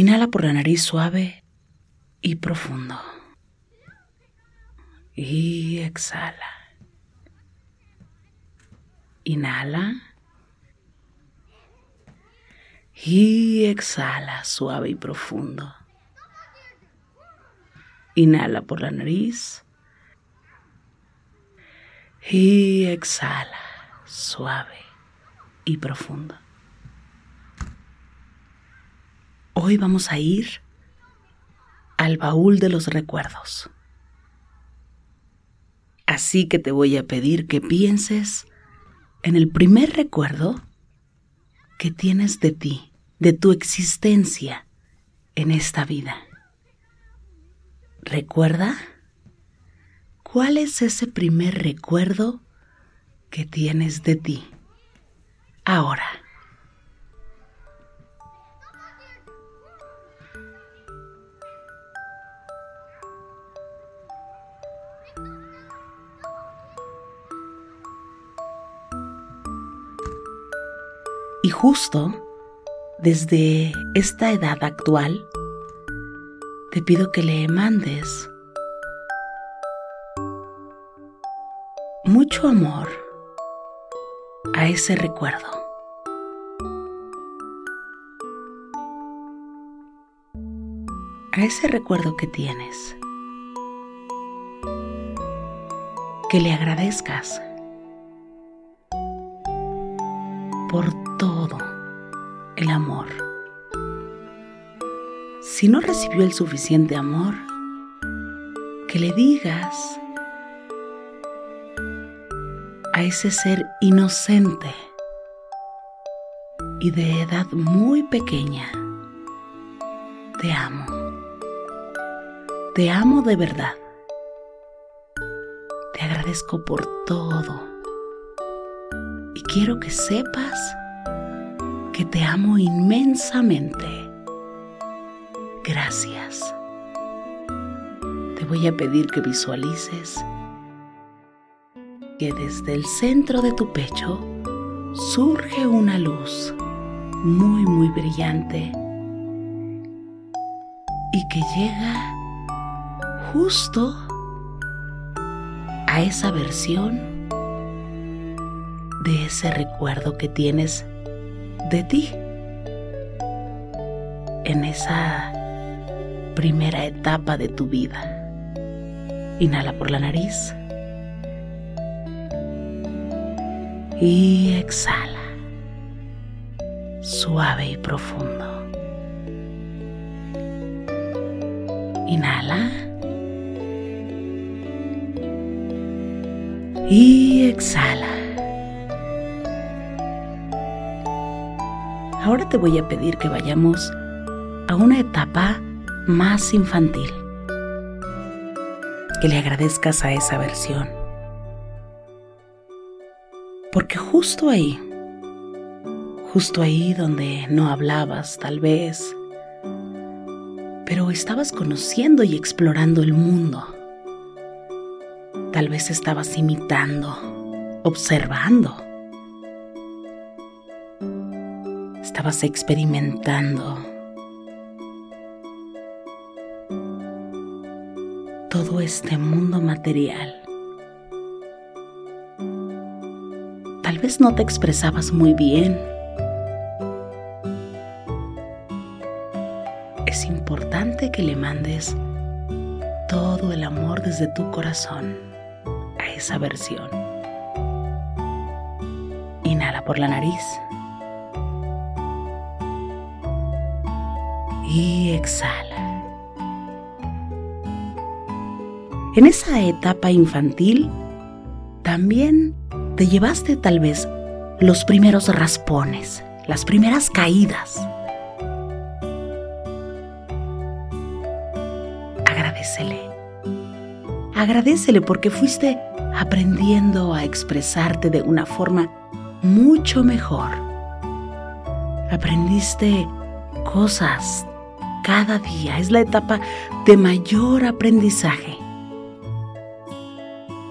Inhala por la nariz suave y profundo. Y exhala. Inhala. Y exhala suave y profundo. Inhala por la nariz. Y exhala suave y profundo. Hoy vamos a ir al baúl de los recuerdos. Así que te voy a pedir que pienses en el primer recuerdo que tienes de ti, de tu existencia en esta vida. ¿Recuerda? ¿Cuál es ese primer recuerdo que tienes de ti? Ahora. Y justo desde esta edad actual, te pido que le mandes mucho amor a ese recuerdo. A ese recuerdo que tienes. Que le agradezcas por todo el amor. Si no recibió el suficiente amor, que le digas a ese ser inocente y de edad muy pequeña, te amo. Te amo de verdad. Te agradezco por todo quiero que sepas que te amo inmensamente. Gracias. Te voy a pedir que visualices que desde el centro de tu pecho surge una luz muy muy brillante y que llega justo a esa versión de ese recuerdo que tienes de ti en esa primera etapa de tu vida. Inhala por la nariz y exhala, suave y profundo. Inhala. Y exhala. Ahora te voy a pedir que vayamos a una etapa más infantil. Que le agradezcas a esa versión. Porque justo ahí, justo ahí donde no hablabas tal vez, pero estabas conociendo y explorando el mundo. Tal vez estabas imitando, observando. Estabas experimentando. Todo este mundo material. Tal vez no te expresabas muy bien es importante que le mandes todo el amor desde tu corazón a esa versión. Inhala por la nariz. Y exhala. En esa etapa infantil, también te llevaste tal vez los primeros raspones, las primeras caídas agradecele. Agradecele porque fuiste aprendiendo a expresarte de una forma mucho mejor. Aprendiste cosas cada día. Es la etapa de mayor aprendizaje.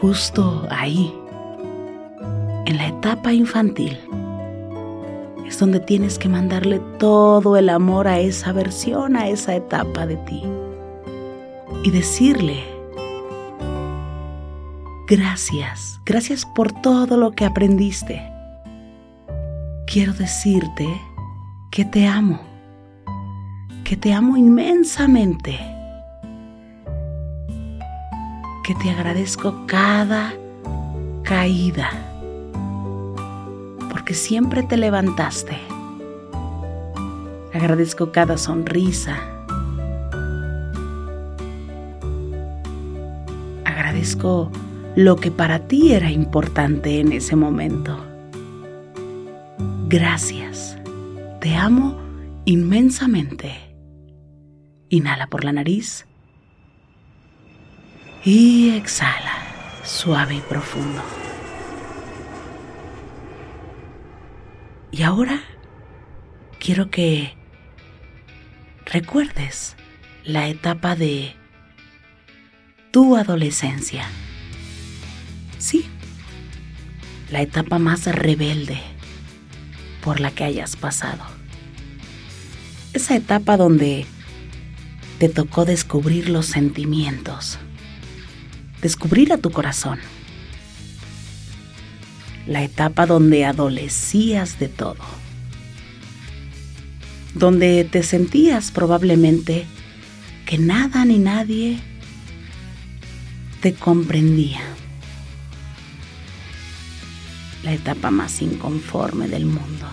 Justo ahí, en la etapa infantil, es donde tienes que mandarle todo el amor a esa versión, a esa etapa de ti y decirle, gracias, gracias por todo lo que aprendiste. Quiero decirte que te amo, que te amo inmensamente, que te agradezco cada caída, porque siempre te levantaste. Agradezco cada sonrisa, agradezco lo que para ti era importante en ese momento. Gracias. Te amo inmensamente. Inhala por la nariz y exhala, suave y profundo. Y ahora quiero que recuerdes la etapa de tu adolescencia. Sí, la etapa más rebelde por la que hayas pasado. Esa etapa donde te tocó descubrir los sentimientos, descubrir a tu corazón. La etapa donde adolecías de todo, donde te sentías probablemente que nada ni nadie te comprendía. La etapa más inconforme del mundo.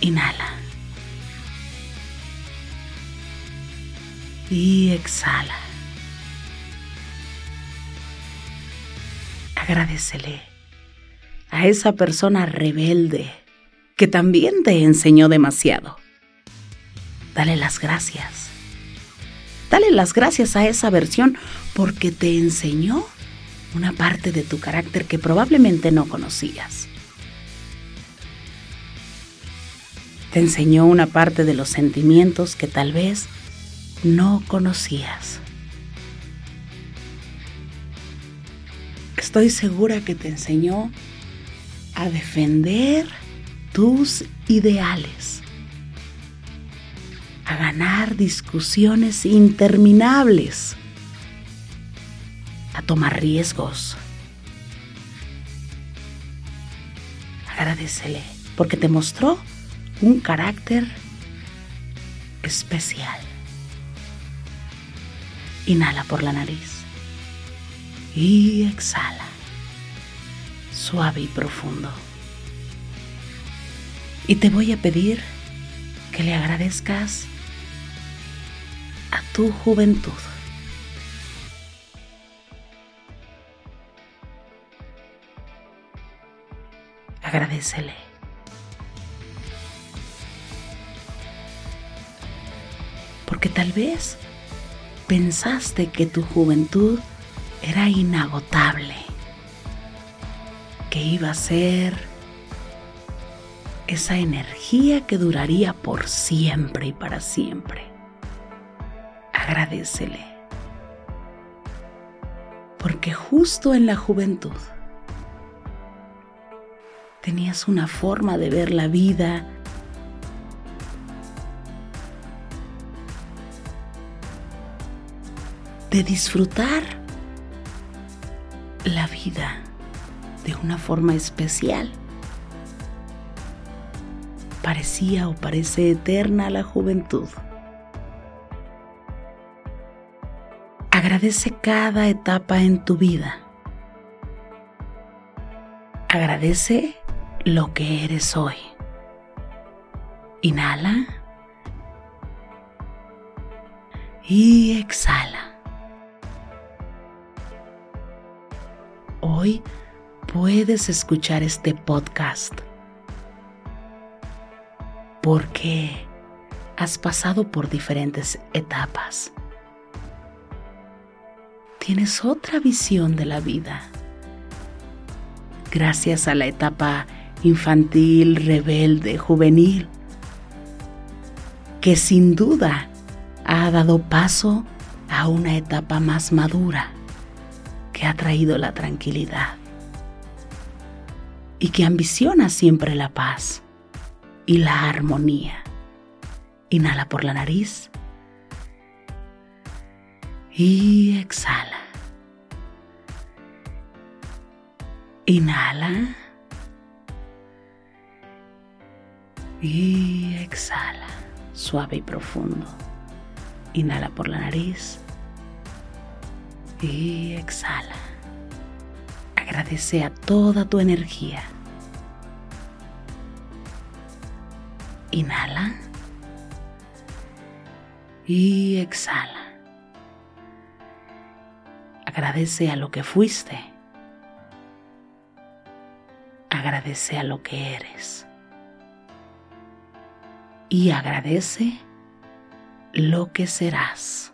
Inhala. Y exhala. Agradecele a esa persona rebelde que también te enseñó demasiado. Dale las gracias Dale las gracias a esa versión porque te enseñó una parte de tu carácter que probablemente no conocías. Te enseñó una parte de los sentimientos que tal vez no conocías. Estoy segura que te enseñó a defender tus ideales, a ganar discusiones interminables, a tomar riesgos. Agradecele porque te mostró un carácter especial. Inhala por la nariz y exhala, suave y profundo. Y te voy a pedir que le agradezcas a tu juventud. Agradecele. Porque tal vez pensaste que tu juventud era inagotable, que iba a ser esa energía que duraría por siempre y para siempre. Agradecele, porque justo en la juventud tenías una forma de ver la vida de disfrutar la vida de una forma especial. Parecía o parece eterna la juventud. Agradece cada etapa en tu vida. Agradece lo que eres hoy. Inhala y exhala. Hoy puedes escuchar este podcast porque has pasado por diferentes etapas. Tienes otra visión de la vida. Gracias a la etapa infantil, rebelde, juvenil, que sin duda ha dado paso a una etapa más madura que ha traído la tranquilidad y que ambiciona siempre la paz y la armonía. Inhala por la nariz y exhala. Inhala y exhala, suave y profundo. Inhala por la nariz y exhala. Agradece a toda tu energía. Inhala y exhala. Agradece a lo que fuiste. Agradece a lo que eres. Y agradece lo que serás.